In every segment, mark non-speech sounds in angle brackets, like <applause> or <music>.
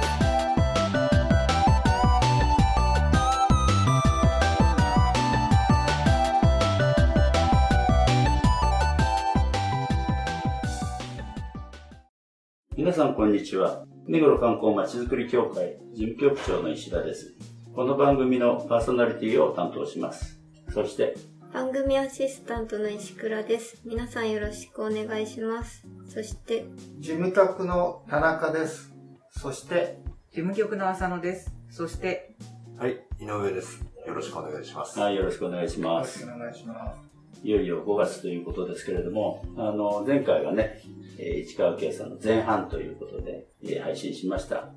す。皆さんこんにちは。目黒観光まちづくり協会事務局長の石田です。この番組のパーソナリティを担当します。そして、番組アシスタントの石倉です皆さんよろしくお願いしますそして事務局の田中です。そして、事務局の浅野です。そして、はい、井上です。よろしくお願いします。はい、よろしくお願いしよろします。くお願いします。いよいよ5月ということですけれども、あの、前回はね、えー市川圭さんの前半ということで、えー配信しました。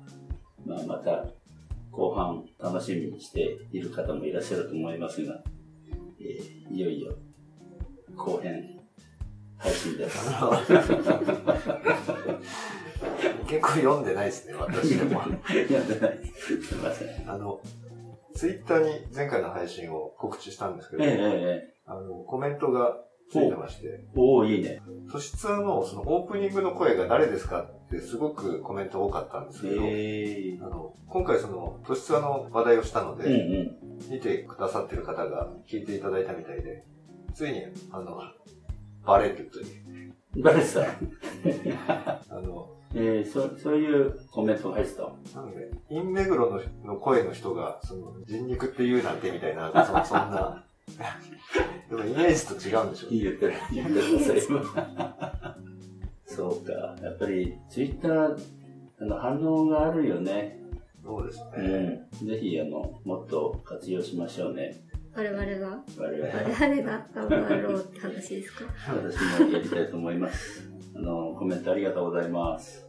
まあ、また、後半楽しみにしている方もいらっしゃると思いますが、えーいよいよ後編配信です。結構読んでないですね、私でも。いや、出ない。すいません。えあの、ツイッターに前回の配信を告知したんですけど、ええええあの、コメントがついてまして、おおいいね。都市ツアーのそのオープニングの声が誰ですかってすごくコメント多かったんですけど、ええあの、今回その都市ツアーの話題をしたのうんで、う見てくださってる方が聞いていただいたみたいで、ついに、あの、バレるという。ん。誰さんあの、えー、そそういうコメントが入ってた。なので、インメグロのの声の人が、その、人肉って言うなんてみたいな、そそんな、でもイメージと違うんでしょうね。言ってる、言ってください、今。そうか。やっぱり、ツイッター、あの、反応があるよね。そうですうね。ん。ぜひ、あの、もっと活用しましょうね。我々が？我々。が頑張ろうって話ですか？私もやりたいと思います。あの、コメントありがとうございます。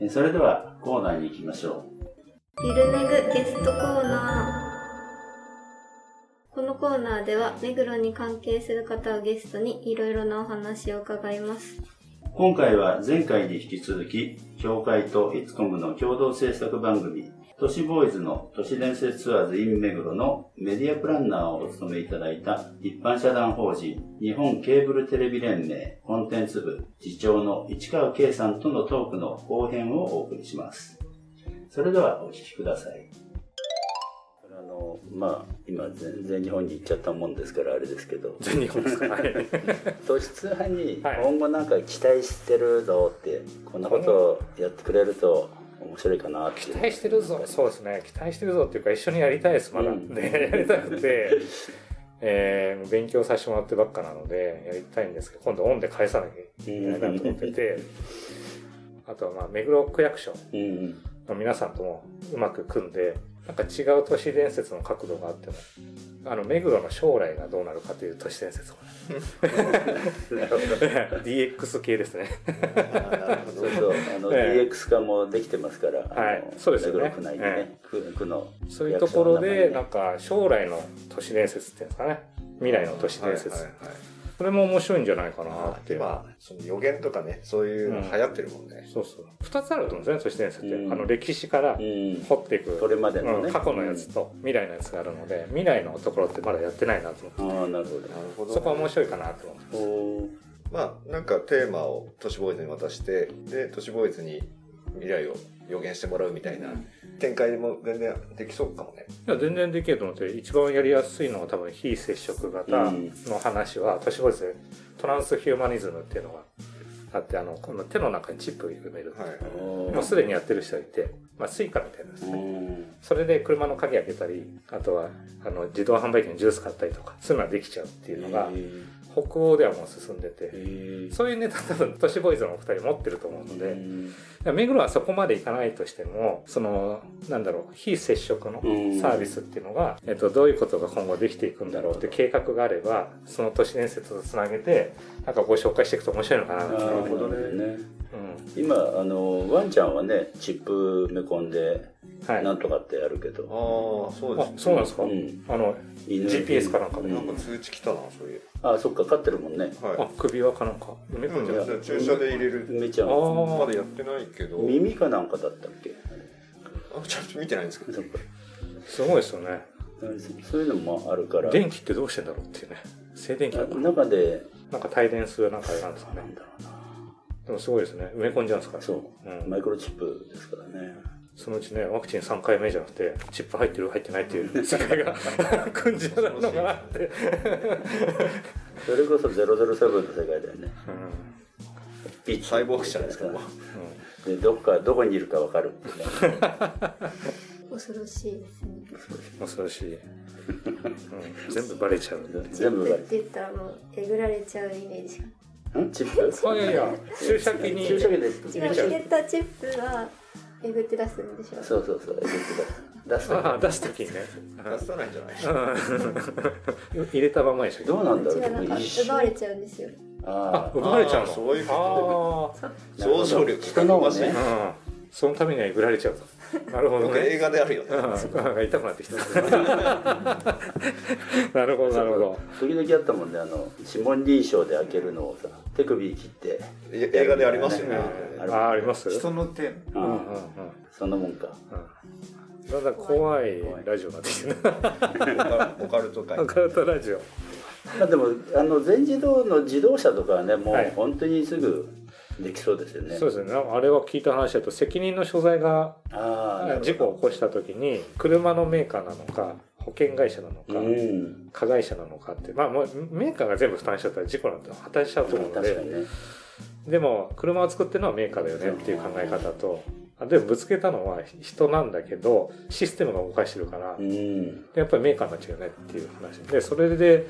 えそれでは、コーナーに行きましょゆるめぐゲストコーナーこのコーナーでは目黒に関係する方をゲストにいろいろなお話を伺います。今回は前回に引き続き、協会とイツコムの共同制作番組、都市ボーイズの都市伝説ツアーズ in 目黒のメディアプランナーをお務めいただいた一般社団法人日本ケーブルテレビ連盟コンテンツ部次長の市川圭さんとのトークの後編をお送りします。それではお聞きください。あの、まあ、今全然日本に行っちゃったもんですからあれですけど、全日本ですか？はい。<laughs> 都市通販にはい。今後なんか期待してるぞって、こんなことをやってくれると面白いかなって。期待してるぞ。そうですね。期待してるぞっていうか一緒にやりたいですまだ、うん。でやりたくて、えー勉強させてもらってばっかなのでやりたいんですけど今度オンで返さなきゃいけないなと思ってて。あとはまあ目黒区役所うん。の皆さんともうまく組んでなんか違う都市伝説の角度があってもあの目黒の将来がどうなるかという都市伝説をなるほど DX 系ですね。そうそうあの、ええ。DX 化もできてますから、はい。そうですよね。目黒区内でね、区区のそういうところでなんかか将来の都市伝説っていうんですかね。未来の都市伝説、はいはいはいそれも面白いんじゃないかなって。いう、まあ、その予言とかね、そういうの流行ってるもんね。そうそう。2つあると思うんですね都市伝説って、うん。あの歴史からうん。掘っていく、それまでのね、うん過去のやつと未来のやつがあるので未来のところってまだやってないなと思って。ああなるほど。なるほど、そこは面白いかなと思っておーまあ、なんかテーマを都市ボーイズに渡して、で、都市ボーイズに未来を予言してもらうみたいな展開も全然できそうかもね。いや全然できると思って一番やりやすいのは多分非接触型の話は都市ボーイズでトランスヒューマニズムっていうのがあってあのこの手の中にチップを埋める、はい。もうすでにやってる人がいて、まあ、スイカみたいなですうね、ん。それで車の鍵開けたりあとはあの自動販売機にジュース買ったりとかそういうのができちゃうっていうのが北欧ではもう進んでへてーそういうネタ多分都市ボーイズのお二人持ってると思うのうでん。目黒はそこまでいかないとしてもそのなんだろう非接触のうん。サービスっていうのが、えっと、どういうことが今後できていくんだろうって計画があればその都市伝説とつなげてなんかご紹介していくと面白いのかななるほどねうん今あのワンちゃんはねチップ埋め込んではい。なんとかってやるけど。ああ、そうですあ、そうなんですか？うん。あの、犬 GPS かなんかで。うんなんか通知来たな、そういう。あ、そっか、飼ってるもんね。あは、首輪かなんか？梅い。子ちゃん。うん、注射で入れる。梅ちゃん。あまだやってないけど。耳かなんかだったっけ？あちょっと見てないんですけど。そっか。すごいですよね。そういうのもあるから。電気ってどうしてんだろうっていうね。静電気中で、なんか帯電するなんかあれなんですかねなん。だろうな。でもすごいですね。埋め込んじゃうんですか？ら。そう。うんマイクロチップですからね。そのうちね、ワクチン3回目じゃなくて、チップ入ってる入ってないっていう <laughs> 世界が <laughs> 組んじゃうのかなって。<laughs> それこそ007の世界だよね。うピッチサイボーグじゃないですか。もうで、どっか、どこにいるかわかる。恐ろしいですね。ん。恐ろしい。うん、全部バレちゃう。全部がチップって言ったらもうえぐられちゃうイメージチップ？あ、いやいや、注射器に。注射器で違う、入れたチップがえぐって出すんでしょ？そうそうそう。出すあ出すときにね。<laughs> 出さないんじゃない？うん <laughs> 入れたままでしょ。どうなんだろう？奪われちゃうんですよ。ああ、奪われちゃうの？そういう想像力人のをねあ、うん。そのためにはえぐられちゃうと。<laughs> なるほど僕映ね。画であるよね。うん、なんか痛くなってきた。<laughs> なるほど、なるほど。時々あったもんね、あの、指紋認証で開けるのをさ、手首切って、映画でありますよね。ああ、あります？人の手。ううんうんうんん、そんなもんか。うん。だんだん怖いラジオになってきてるな。オカルト界オ。カルトラジオ。まあでも、あの、全自動の自動車とかはね、もうはい本当にすぐできそうですよね。そうですね。あれは聞いた話だと、責任の所在が事故を起こした時に、車のメーカーなのか、保険会社なのか、うん。加害者なのかって、まあ、もうメーカーが全部負担しちゃったら事故なんて破綻しちゃうと思うので、ね。でも、車を作ってるのはメーカーだよねっていう考え方と、あでもぶつけたのは人なんだけど、システムが動かしてるからう、ん。やっぱりメーカーになっちゃうよねっていう話で、それで、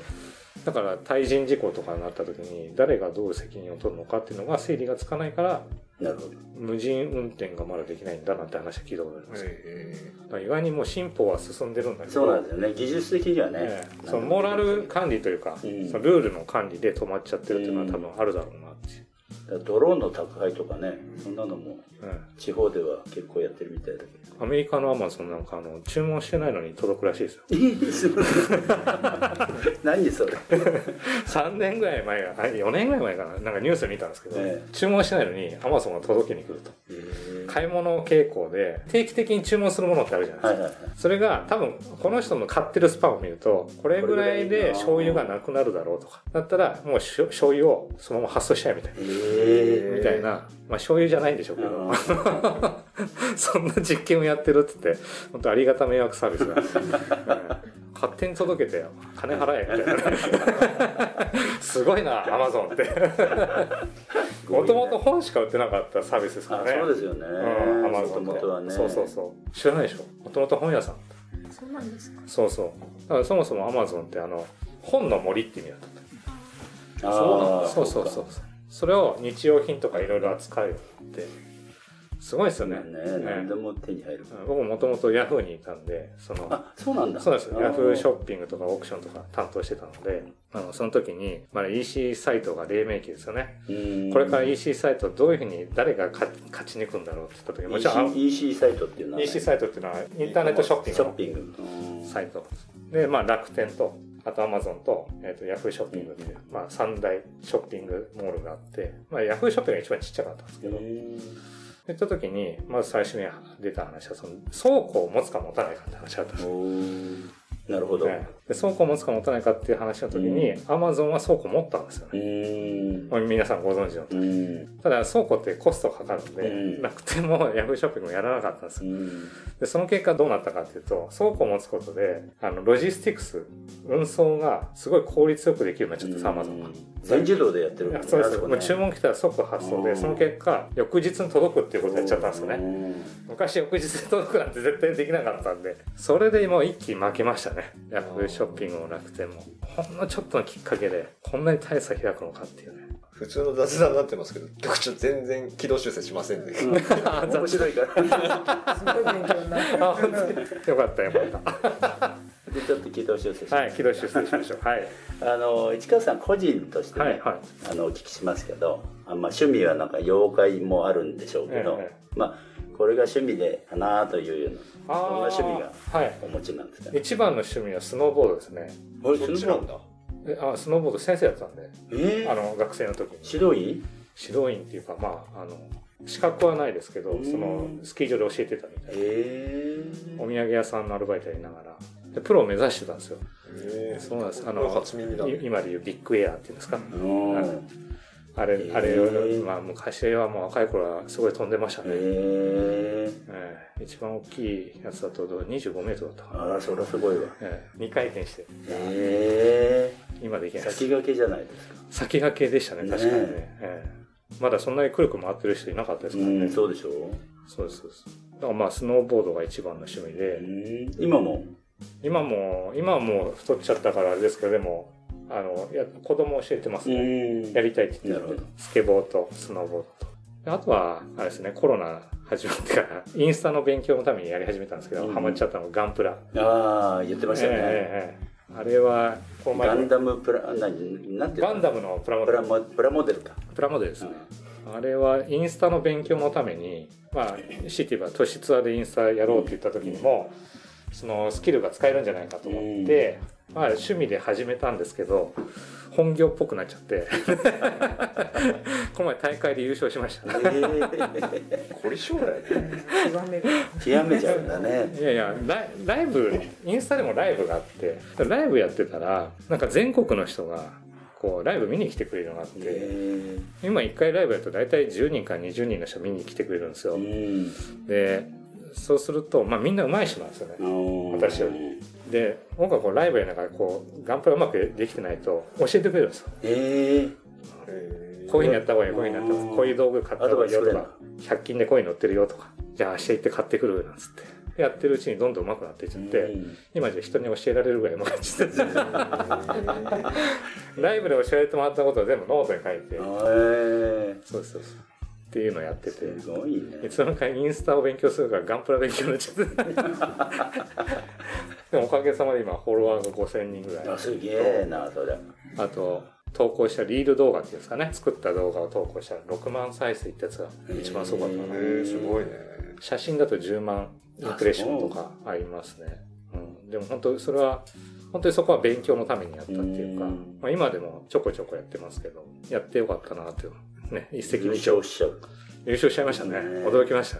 だから対人事故とかになった時に誰がどう責任を取るのかっていうのが整理がつかないから、なるほど。無人運転がまだできないんだなんて話は聞いたことあります。えだから意外にもう進歩は進んでるんだけど、そうなんですよね。技術的にはねえ。えそのモラル管理というか、うんそのルールの管理で止まっちゃってるっていうのは多分あるだろうなっていう。ドローンの宅配とかね、そんなのもうん地方では結構やってるみたいだけど。アメリカのアマゾンなんかあの注文してないのに届くらしいですよ。<laughs> <laughs> 何それ？3年ぐらい前が、あ4年ぐらい前かな、なんかニュース見たんですけど、え注文してないのにアマゾンが届けに来ると。えー買い物傾向で定期的に注文するものってあるじゃないですか。はいはいはい。それが多分この人の買ってるスパンを見るとこれぐらいで醤油がなくなるだろうとかだったらもう醤油をそのまま発送しちゃえみたいな。えみたいな、まあ醤油じゃないんでしょうけど、<laughs> そんな実験をやってるって言って、本当ありがた迷惑サービスなんですよ、<laughs> うん勝手に届けてよ、金払えみたいなね。<laughs> すごいな、アマゾンって。もともと本しか売ってなかったサービスですからあ、ね。そうですよね。うん、アマゾンって。もともとはね。そうそうそう。知らないでしょ？もともと本屋さん。そうなんですか。そうそう。だからそもそもアマゾンってあの、本の森って意味だったと。ああ、そうそうそう。それを日用品とかいろいろ扱うって、すごいですよね。ね。何でも手に入る。うん僕もともとヤフーにいたんで、その、あ、そうなんだ。そうです。ヤフーショッッピングとかオークションとか担当してたので、あのその時に、まあ、EC サイトが黎明期ですよね。プこれから EC サイトどういうふうに誰が勝勝ち抜くんだろうって言った時に、もちろん EC, サイトっていうのは、EC サイトっていうのはインターネットショッピンショッピング。うんサイト。で、まあ楽天と、あとアマゾンと、えっ、と、ヤフーショッピングっていう、まあ三大ショッピングモールがあって、まあヤフーショッピングが一番ちっちゃかったんですけど、言った時に、まず最初に出た話は、その倉庫を持つか持たないかって話だったんですなるほど。ねで倉庫を持つか持たないかっていう話の時に、アマゾンは倉庫持ったんですようね。皆さんご存知の通うり。ん。ただ倉庫ってコストかかるんで、うん楽天もヤフーショッピングもやらなかったんですよ。うん。で、その結果どうなったかっていうと、倉庫を持つことで、あの、ロジスティクス、運送がすごい効率よくできるようになっちゃってさ、アマゾンが。全自動でやってるねやそうです。ね注文来たら即発送で、うんその結果、翌日に届くっていうことをやっちゃったんですよね。ね。昔翌日に届くなんて絶対できなかったんで、それで今一気に負けましたね。ヤフーショッピングも楽天も。ほんのちょっとのきっかけで、こんなに大差開くのかっていうね。普通の雑談になってますけど、局長全然軌道修正しませんね。<laughs> 面白いから。すごい勉強になる。あ、本当に。よかったよかった。でちょっと軌道修正しはい、軌道修正しましょう。はい。あの市川さん個人としてね、はい、はい。あのお聞きしますけどあ、まあ、趣味はなんか妖怪もあるんでしょうけど、ええまあ、これが趣味でかなというようなどんな趣味がはい。お持ちなんですかね？一番の趣味はスノーボードですね。これそっちなんだ。えあスノーボード先生やってたんでえー、あの学生の時に。指導員？指導員っていうかまああの資格はないですけどうん。そのスキー場で教えてたみたいな。えお土産屋さんのアルバイトやりながら。でプロを目指してたんですよ。えそうなんです。あの今でいうビッグエアっていうんですか？あれ、あれを、まあ、昔はもう若い頃はすごい飛んでましたね。えええ。一番大きいやつだと25メートルだったあな。らそりゃすごいわ。ええ、2回転して、えー、今できないです。先駆けじゃないですか。先駆けでしたね、ね確かにね。ええまだそんなにくるくる回ってる人いなかったですからね。うんそうでしょうそうです、そうです。だからまあ、スノーボードが一番の趣味で、うん今も？今も、今はもう太っちゃったからあれですけど、でも、あの、や子供教えてますね。んやりたいって言ってるスケボーとスノーボードと。であとは、あれですね、コロナ始まってから、インスタの勉強のためにやり始めたんですけど、うんハマっちゃったのがガンプラ。ああ言ってましたね、ええええあれは、この前ガンダムプラ何なんてガンダムのプラモデル。プラモプラモデルか、プラモデルですうねん。あれはインスタの勉強のために、まあ、シティは都市ツアーでインスタやろうって言った時にも、そのスキルが使えるんじゃないかと思って、まあ、趣味で始めたんですけど、本業っぽくなっちゃって、この前大会で優勝しました。えー、これ将来極めめちゃうんだね。いやいやライライブインスタでもライブがあってライブやってたらなんか全国の人がこうライブ見に来てくれるのがあって、え今1回ライブやると大体10人から20人の人見に来てくれるんですよ、ー、でそうすると、まあ、みんな上手い人なんですよね。うん私より。で僕はこうライブやりながらこうガンプラうまくできてないと教えてくれるんですよ。ええこういうふうにやった方がいいこういうふうにやった方がいいこういう道具買った方がいいよとか100均でこういうの売ってるよとかじゃあ明日行って買ってくるなんつって。やってるうちにどんどん上手くなっていっちゃって、うん。今じゃ人に教えられるぐらい上手くなっちゃって。<laughs> ライブで教えてもらったことを全部ノートに書いて。えー、そうそうそうっていうのをやってて。すごいね。いつの間にかインスタを勉強するからガンプラ勉強になっちゃって。<laughs> でもおかげさまで今フォロワーが5000人ぐらい。あすげえなそりゃあと投稿したリール動画っていうんですかね。作った動画を投稿したら6万再生ってやつが一番すごかったかな。えー、すごいね。写真だと10万インプレッションとかありますね。うん、でも本当それは本当にそこは勉強のためにやったっていうか、うん。まあ、今でもちょこちょこやってますけどやってよかったなっていうね一石優二鳥。勝しちゃう優勝しちゃいましたね。ね驚きました。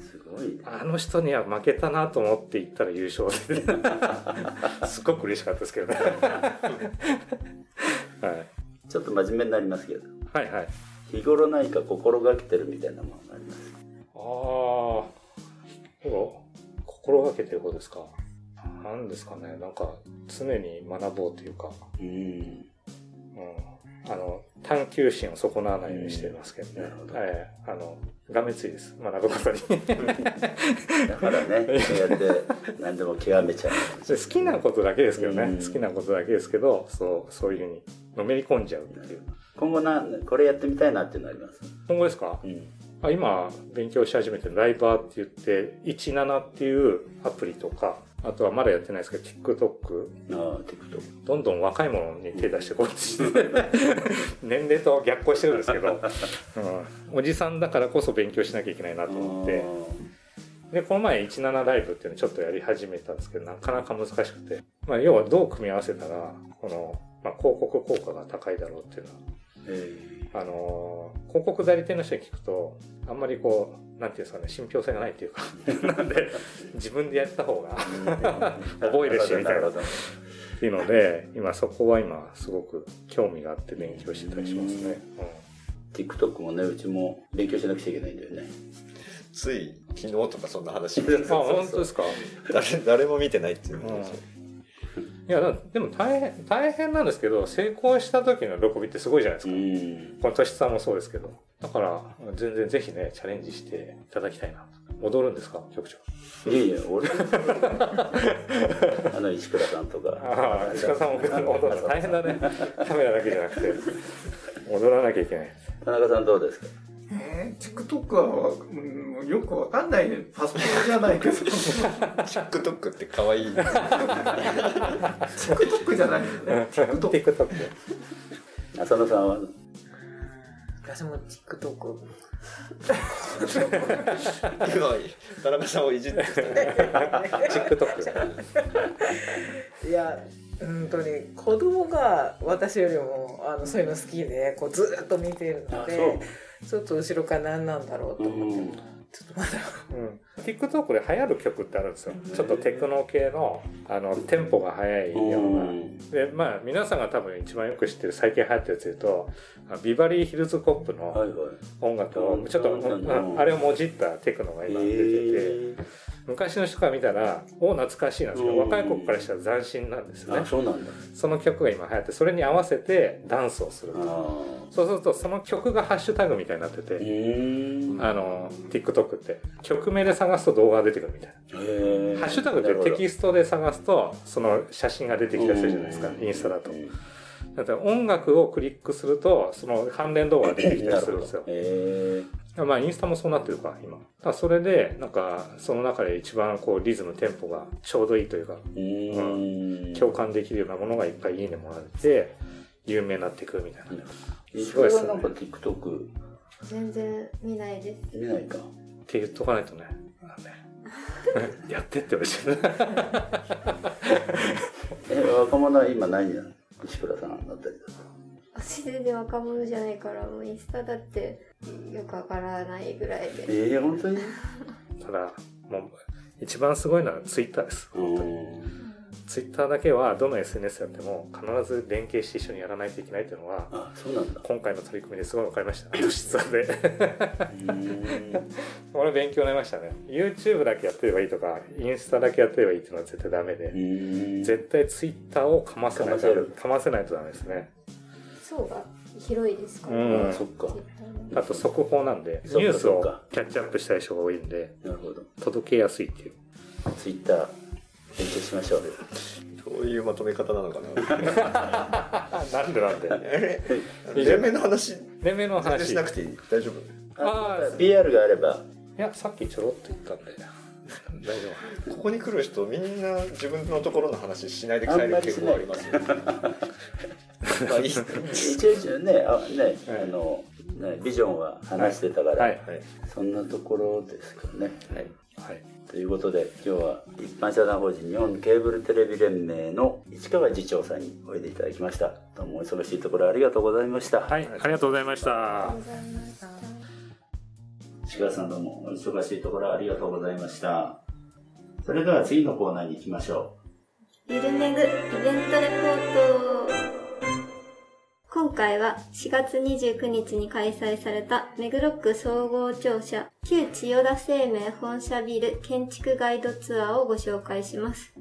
すごいね。あの人には負けたなと思って行ったら優勝で。<laughs> すごく嬉しかったですけどね、<laughs> はい、ちょっと真面目になりますけど。はいはい。日頃何か心がけてるみたいなものがありますああほら心がけてる方ですか。何ですかね。なんか常に学ぼうというか。うん。うんあの探求心を損なわないようにしてますけどね。ど。ええあのがめついです。学ぶことに。<laughs> だからね <laughs> そうやって何でも極めちゃう。で好きなことだけですけどね、うん。好きなことだけですけどそうそういうふうにのめり込んじゃうっていう。今後なこれやってみたいなっていうのあります？今後ですか？うんあ今勉強し始めてるライバーって言って17っていうアプリとかあとはまだやってないですけど TikTok ああ TikTok どんどん若いものに手出してこうって <laughs> 年齢と逆行してるんですけど、うん、おじさんだからこそ勉強しなきゃいけないなと思って。でこの前17ライブっていうのをちょっとやり始めたんですけどなかなか難しくて、まあ、要はどう組み合わせたらこの、まあ、広告効果が高いだろうっていうのは。えあのー広告代理店の人に聞くとあんまりこうなんていうんですかね信憑性がないっていうか。<laughs> なんで自分でやった方が覚えるしみたいな。っていうので今そこは今すごく興味があって勉強してたりしますね、TikTok もねうちも勉強しなくちゃいけないんだよね。つい昨日とかそんな話うん、あ本当ですか？<laughs> 誰誰も見てないっていうのうんいやだでも大変大変なんですけど成功した時の喜びってすごいじゃないですうか、ん。この年さんもそうですけど。だから全然ぜひねチャレンジしていただきたいな踊るんですか局長。いやいや俺あの石倉さんとか。ああ石川さんも踊るの大変だね。カメラだけじゃなくて。踊らなきゃいけない田中さんどうですか？えー、TikTok は、うん、よくわかんないね。パソコンじゃないけど。TikTok って可愛い。TikTok じゃないよね。TikTok。TikTok 浅野さんは？私も TikTok 今田中さんをいじって TikTok いや本当に子供が私よりもあのそういうの好きでこうずっと見ているのあでちょっと後ろから何なんだろうとう思って、ん。ちょっとまだ。うん、TikTok で流行る曲ってあるんですよ。ちょっとテクノ系のあのテンポが速いような。でまあ皆さんが多分一番よく知ってる最近流行ってるやつで言うとあビバリーヒルズコップの音楽をちょっと、うんあれをもじったテクノが今出てて、え昔の人から見たらお懐かしいなんですけど、うん。若い子からしたら斬新なんですよー、ね。あそうなんだ。その曲が今流行ってそれに合わせてダンスをするあそうするとその曲がハッシュタグみたいになってて、あの TikTok って。曲名で探すと動画が出てくるみたいな。ハッシュタグってテキストで探すとその写真が出てきたりするじゃないですかうん。インスタだと。うん。だから音楽をクリックするとその関連動画が出てきたりするんですよ。どへまあインスタもそうなってるか今。だそれでなんかその中で一番こうリズムテンポがちょうどいいというかーうーん。共感できるようなものがいっぱいいいねもらえて有名になっていくみたいな。石すごいっすね。なんか TikTok 全然見ないです。見ないか。って言っとかないとねあのね。<laughs> やってって言われてるえ若者は今何やる石倉さんだったりだと私全然若者じゃないから、もうインスタだってよくわからないぐらいで。ええ本当に？<laughs> ただもう一番すごいのはツイッターです。うーんツイッターだけはどの SNS やっても必ず連携して一緒にやらないといけないっていうのはあそうなんだ。今回の取り組みですごい分かりました。物質でうー。ん俺勉強になりましたね。YouTube だけやってればいいとかインスタだけやってればいいっていうのは絶対ダメで絶対ツイッターをかませないとかませないとダメですね。層が広いですからうん。あそっか。あと速報なんでそうかニュースをそうかキャッチアップしたい人が多いんでなるほど。届けやすいっていう。ツイッター勉強しましょう。よそういうまとめ方なのかな。<laughs> なんでなんで。え連盟の話。年齢の話。いしなくていい大丈夫？あー PR があれば。やさっきちょろっと言ったんで大丈夫。ここに来る人みんな自分のところの話しないで帰る傾向ありますよね。<laughs> まあいい。一応一応ねあね、あ <laughs> のねビジョンは話してたから、はいはい。そんなところですけどね、はいはい。ということで今日は一般社団法人日本ケーブルテレビ連盟の市川次長さんにおいでいただきました。どうもお忙しいところありがとうございました、はいありがとうございました。市川さんどうもお忙しいところありがとうございました。それでは次のコーナーに行きましょゆるめぐイベントレポート今回は4月29日に開催された目黒区総合庁舎旧千代田生命本社ビル建築ガイドツアーをご紹介します。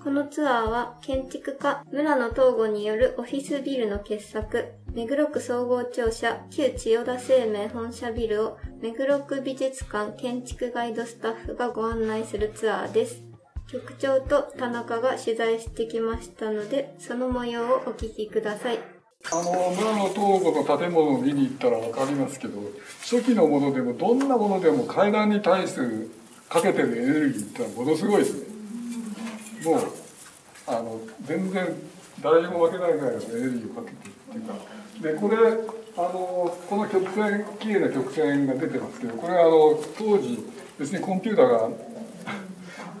このツアーは建築家村野東吾によるオフィスビルの傑作目黒区総合庁舎旧千代田生命本社ビルを目黒区美術館建築ガイドスタッフがご案内するツアーです。局長と田中が取材してきましたので、その模様をお聞きください。あの村の東郷の建物を見に行ったら分かりますけど初期のものでもどんなものでも階段に対するかけてるエネルギーってのはものすごいですね。もうあの全然誰にも負けないぐらいのエネルギーをかけてるっていうか。でこれあのこの曲線綺麗な曲線が出てますけどこれはあの当時別にコンピューター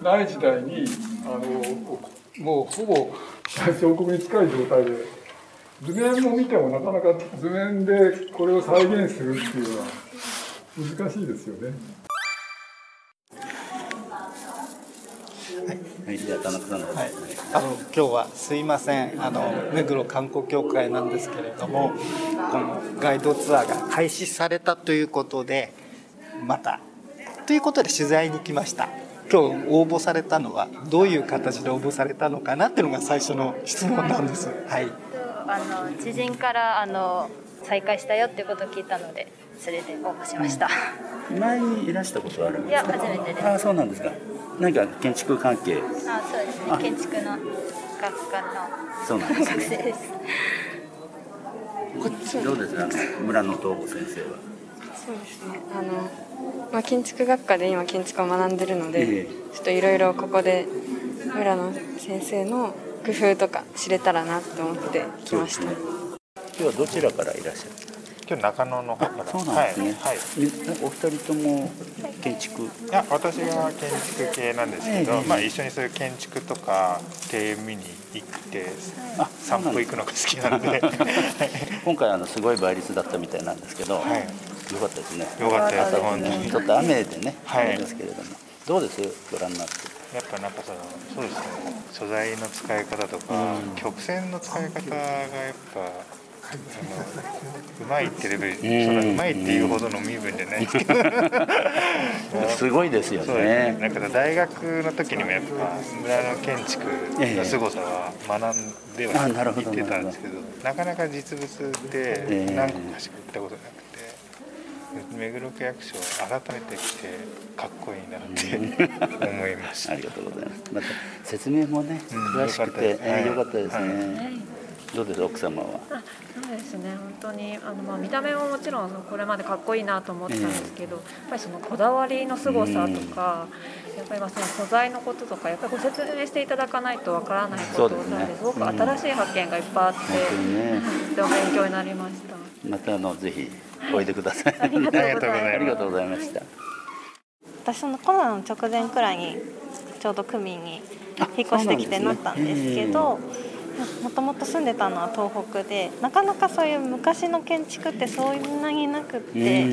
がない時代にあのもうほぼ彫刻に近い状態で図面を見てもなかなか図面でこれを再現するっていうのは難しいですよね。はい、じゃあ田中さんの、はい、あの今日はすいません。あの目黒観光協会なんですけれどもこのガイドツアーが開始されたということでまたということで取材に来ました。今日応募されたのはどういう形で応募されたのかなっていうのが最初の質問なんです。はいあの知人からあの再開したよっていうことを聞いたのでそれで応募しました、前にいらしたことあるんいやですか？初めてです。ああそうなんですか。何か建築関係。あそうですあ。ね建築の学科のそうなんですね。学生ですどうですか？あの村野東吾先生は。そうですね。あの、まあ、建築学科で今建築を学んでるので、ええ。ちょっといろいろここで村野先生の工夫とか知れたらなと思って来ました、今日はどちらからいらっしゃる？今日中野の方から。そうなんですね。はい、はい。みお二人とも建築？いや私が建築系なんですけど、ええまあ、一緒にそういう建築とか庭園見に行って散歩行くのが好きなので。<laughs> 今回あのすごい倍率だったみたいなんですけど、はい。よかったですね。よかったです。ま本当に。ちょっと雨でね、はい。ですけれども、どうです？ご覧になって。やっぱなんかそのそうですね。素材の使い方とか、うん。曲線の使い方がやっぱあのうまいってレベル、うん。そんなうまいっていうほどの身分じゃないですけど。すごいですよね。ね。なんか大学の時にもやっぱ村の建築の凄さは学んでは行ってたんですけどなかなか実物でえ何個かしか行ったことなくて、目黒区役所改めて来てかっこいいなって思いました。ありがとうございます。また説明もね、うん詳しくて、よかったですえーはいよかったですね。はいどうです奥様は？あそうですね本当にあの、まあ、見た目ももちろんこれまでかっこいいなと思ってたんですけど、やっぱりそのこだわりの凄さとか、やっぱりまあその素材のこととかやっぱりご説明していただかないとわからないことそうですね。なのですごく新しい発見がいっぱいあって、とても勉強になりました。またあのぜひおい。でください。ありがとうございます。<laughs> ありがとうございました。私そのコロナの直前くらいにちょうど区民に引っ越してきてなったんですけどもともと住んでたのは東北でなかなかそういう昔の建築ってそんなになくってや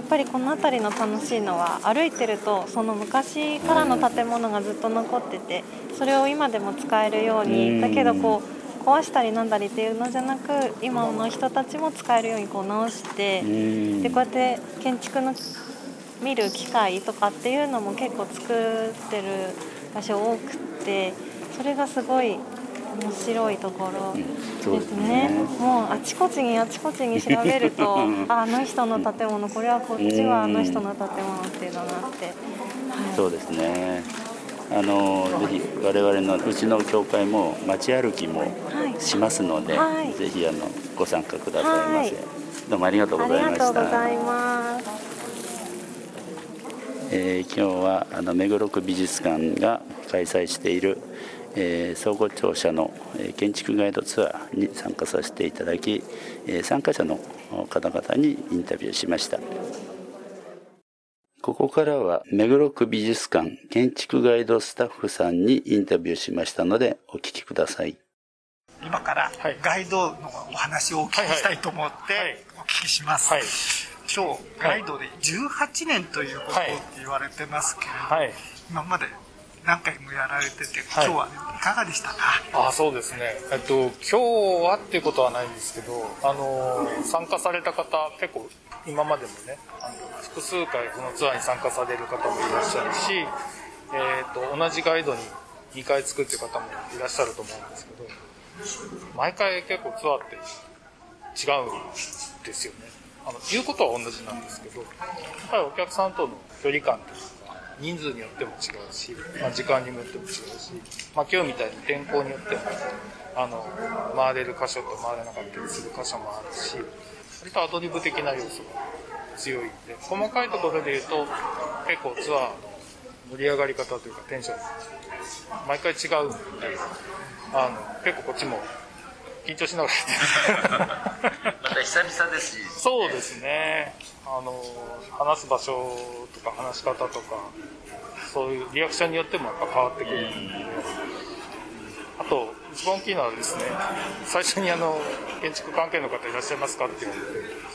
っぱりこの辺りの楽しいのは歩いてるとその昔からの建物がずっと残っててそれを今でも使えるよううん。にだけどこう壊したりなんだりっていうのじゃなく今の人たちも使えるようにこう直してでこうやって建築の見る機会とかっていうのも結構作ってる場所多くてそれがすごい面白いところそうですね。もうあちこちにあちこちに調べるとああの人の建物これはこっちはあの人の建物っていうのがあってそうですね。あのぜひ我々のうちの教会も街歩きもしますので、はいぜひあのご参加くださいませ。はいどうもありがとうありがございました。とうございます。えー今日はあの目黒区美術館が開催している、えー総合庁舎の、えー建築ガイドツアーに参加させていただき、えー参加者の方々にインタビューしました。ここからは目黒区美術館建築ガイドスタッフさんにインタビューしましたのでお聞きください。今からガイドのお話をお聞きしたいと思ってお聞きします、今日ガイドで18年ということって言われてますけれど、今まで何回もやられてて、はい。今日はいかがでしたか？あそうですね、えっと、今日はっていうことはないんですけど、あの参加された方、結構、今までもね、あの複数回、このツアーに参加される方もいらっしゃるし、えっと同じガイドに2回作ってる方もいらっしゃると思うんですけど、毎回結構ツアーって違うんですよね。あの言うことは同じなんですけど、やっぱりお客さんとの距離感というか、人数によっても違うし、まあ、時間によっても違うし、まあ、今日みたいに天候によってもあの回れる箇所と回れなかったりする箇所もあるし割とアドリブ的な要素が強いんで細かいところで言うと結構ツアーの盛り上がり方というかテンション毎回違うんであの結構こっちも緊張しながらやってまた久々ですし。そうですね。あの話す場所とか話し方とかそういうリアクションによってもやっぱ変わってくるんで。あと一番大きいのはですね最初にあの建築関係の方いらっしゃいますかって言われて。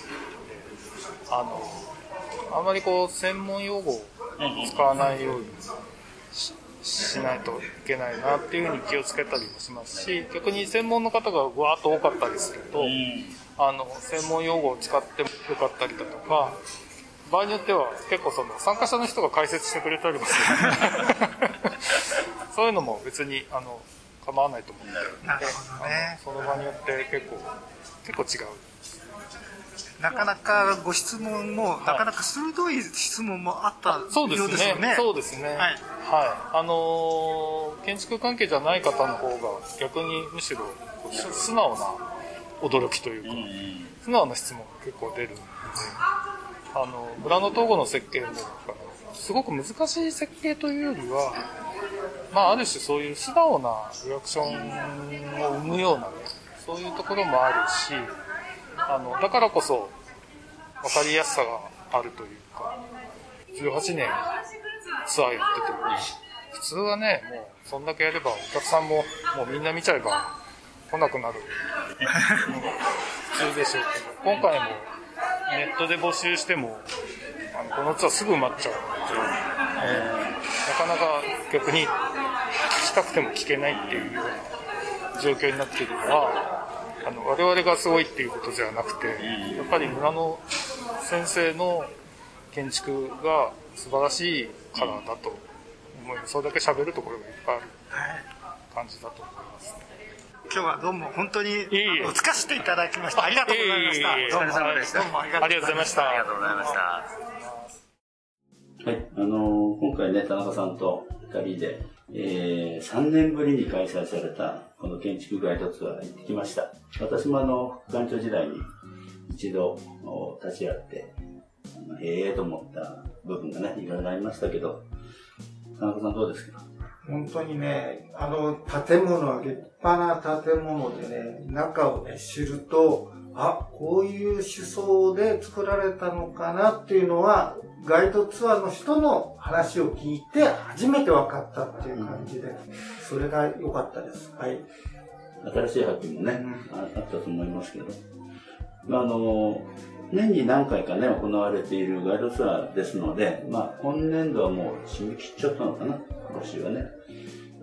あのあんまりこう専門用語を使わないようにししないといけないなっていうふうに気をつけたりもしますし逆に専門の方がわーっと多かったりすると、あの専門用語を使ってもよかったりだとか場合によっては結構その参加者の人が解説してくれたりもする <laughs> そういうのも別にあの構わないと思うんでねその場によって結構結構違うなかなかご質問も、なかなか鋭い質問もあったそうですね。ね。そうですね。はい。あのー建築関係じゃない方の方が逆にむしろ素直な驚きというか、素直な質問が結構出るん。で、あの、村の統合の設計も、すごく難しい設計というよりは、まあ、ある種そういう素直なリアクションを生むようなね、そういうところもあるし、あの、だからこそ、分かりやすさがあるというか、18年ツアーやってても、普通はね、もう、そんだけやれば、お客さんも、もうみんな見ちゃえば、来なくなる。<laughs> 普通でしょうけど、今回も、ネットで募集しても、あのこのツアーすぐ埋まっちゃう。ので、えーなかなか逆に聞きたくても聞けないっていうような状況になっているのは、あの、我々がすごいっていうことじゃなくて、やっぱり村の先生の建築が素晴らしいからだと思います。それだけ喋るところがいっぱいある感じだと思います。今日はどうも本当にあのつかしていただきました。ありがとうございました。いえいえいえどうもお疲れ様でしたどうもありがとうございました。ありがとうございました。はい、あのー今回ね、田中さんと二人で、えー、3年ぶりに開催された、この建築ガイドツアー行ってきました。私もあの、副館長時代に一度お立ち会って、あのへえと思った部分がね、いろいろありましたけど、田中さんどうですか？本当にね、あの建物は立派な建物でね、中をね、知ると、あ、こういう思想で作られたのかなっていうのは、ガイドツアーの人の話を聞いて初めて分かったっていう感じで、それが良かったです。はい。新しい発見もね、ああったと思いますけど、まあ、あの年に何回かね行われているガイドツアーですので、まあ、今年度はもう締め切っちゃったのかな募集はねあ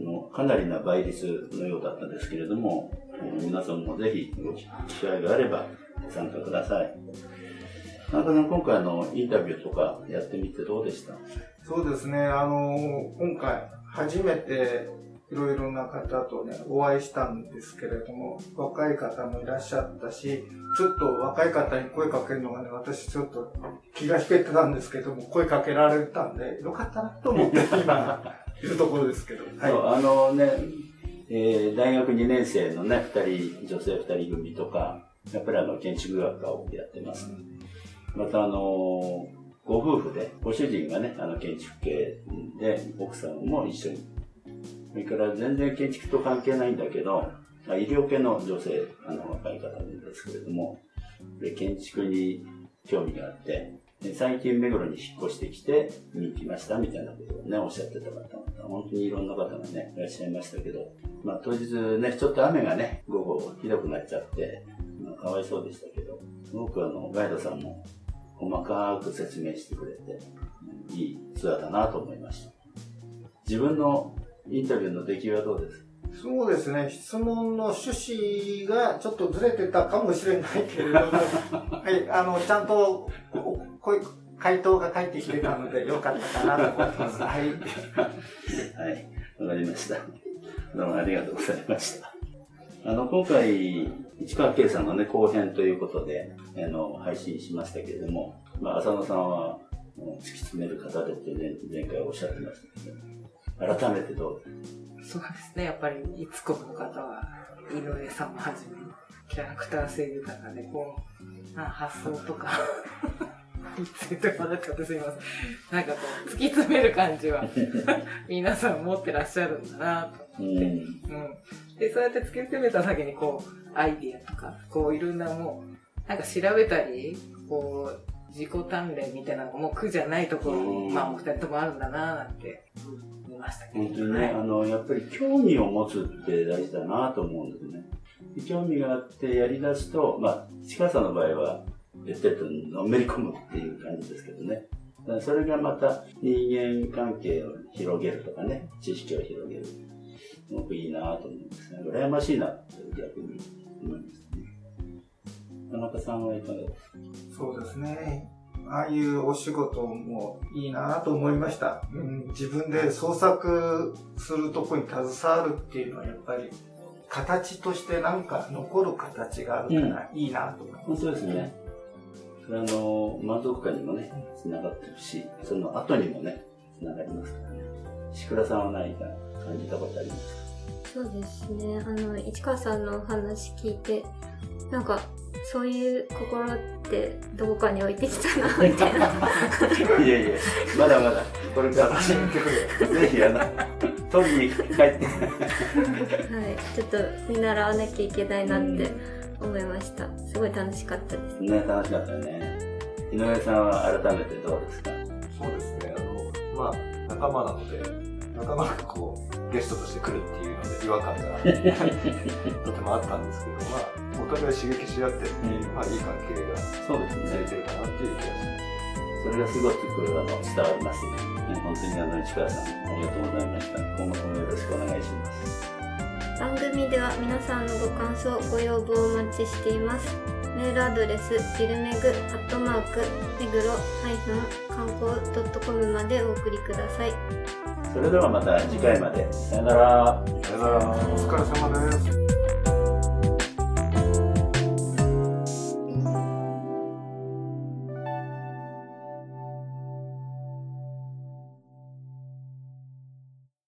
のかなりな倍率のようだったんですけれどもあの皆さんもぜひご機会があればご参加ください。田中さん今回のインタビューとかやってみてどうでした？そうですね、あの、今回初めていろいろな方とね、お会いしたんですけれども、若い方もいらっしゃったし、ちょっと若い方に声かけるのがね、私ちょっと気が引けてたんですけども、声かけられたんで、よかったなと思って今、いるところですけど。そうあのね、えー大学2年生のね、2人、女性2人組とか、やっぱりあの、建築学科をやってます。またあの、ご夫婦で、ご主人がね、あの、建築系で、奥さんも一緒に。それから全然建築と関係ないんだけど、あ医療系の女性、あの、若い方なんですけれども、で建築に興味があって、で最近目黒に引っ越してきて見に来ましたみたいなことをね、おっしゃってた方々、本当にいろんな方がね、いらっしゃいましたけど、まあ当日ね、ちょっと雨がね、午後ひどくなっちゃって、まあ、かわいそうでしたけど、すごくあの、ガイドさんも細かく説明してくれて、うんいいツアーだなと思いました。自分のインタビューの出来はどうですか？そうですね、質問の趣旨がちょっとずれてたかもしれないけれども、<laughs> はい、あの、ちゃんと、こうこういう回答が返ってきてたので、よかったかなと思ってます。<laughs> はい。はい、わかりました。どうもありがとうございました。あの、今回、市川圭さんのね、後編ということで、あの、配信しましたけれども、まあ、浅野さんは、もう突き詰める方でってね前回おっしゃってましたけど、改めてどうそうですね、やっぱり、いつこの方は、井上さんもはじめ、キャラクター性豊かで、こう、あ発想とか、ついてもらってすいません。なんかこう、突き詰める感じは、<laughs> 皆さん持ってらっしゃるんだなと。うん。うん。で、そうやって突き詰めた先に、こう、アイディアとか、こう、いろんなもう、なんか調べたり、こう、自己鍛錬みたいなのがもう苦じゃないところに、まあ、お二人ともあるんだななんて、思いましたけど。本当にね、あの、やっぱり興味を持つって大事だなと思うんですね。興味があってやり出すと、まあ、近さんの場合は、べってっとのめり込むっていう感じですけどね。それがまた人間関係を広げるとかね、知識を広げる。すごくいいなと思うんですね。羨ましいなって逆に思いますね。田中さんはいかがですか？そうですね。ああいうお仕事もいいなと思いました。うん、自分で創作するとこに携わるっていうのはやっぱり形としてなんか残る形があるからいいなと思います。まあそうですね。それはあの、満足感にもね、つながってるし、その後にもね、つながりますからね。石倉さんは何か感じたことありますか？そうですね。あの、市川さんのお話聞いて、なんか、そういう心ってどこかに置いてきたな、みたいな。いやいや、まだまだ、これから、ぜひ、あの、取りに帰って。はい。ちょっと見習わなきゃいけないなって思いました。すごい楽しかったです。ね、楽しかったね。井上さんは改めてどうですか？そうですね、あの、まあ、仲間なので、仲間がこう、ゲストとして来るっていうので違和感が <laughs> とてもあったんですけど、まあ、お互い刺激し合ってっていう、まあ、いい関係がそうですね続いてるかなっていう気がします。それがすごくあの伝わりますね。本当にあの市川さん、ありがとうございました。今後ともよろしくお願いします。番組では皆さんのご感想、ご要望をお待ちしています。メールアドレス、ビルメグ、アットマーク、目黒、ハイフン、観光 .com までお送りください。それではまた次回まで。さよなら。さよなら。お疲れ様です。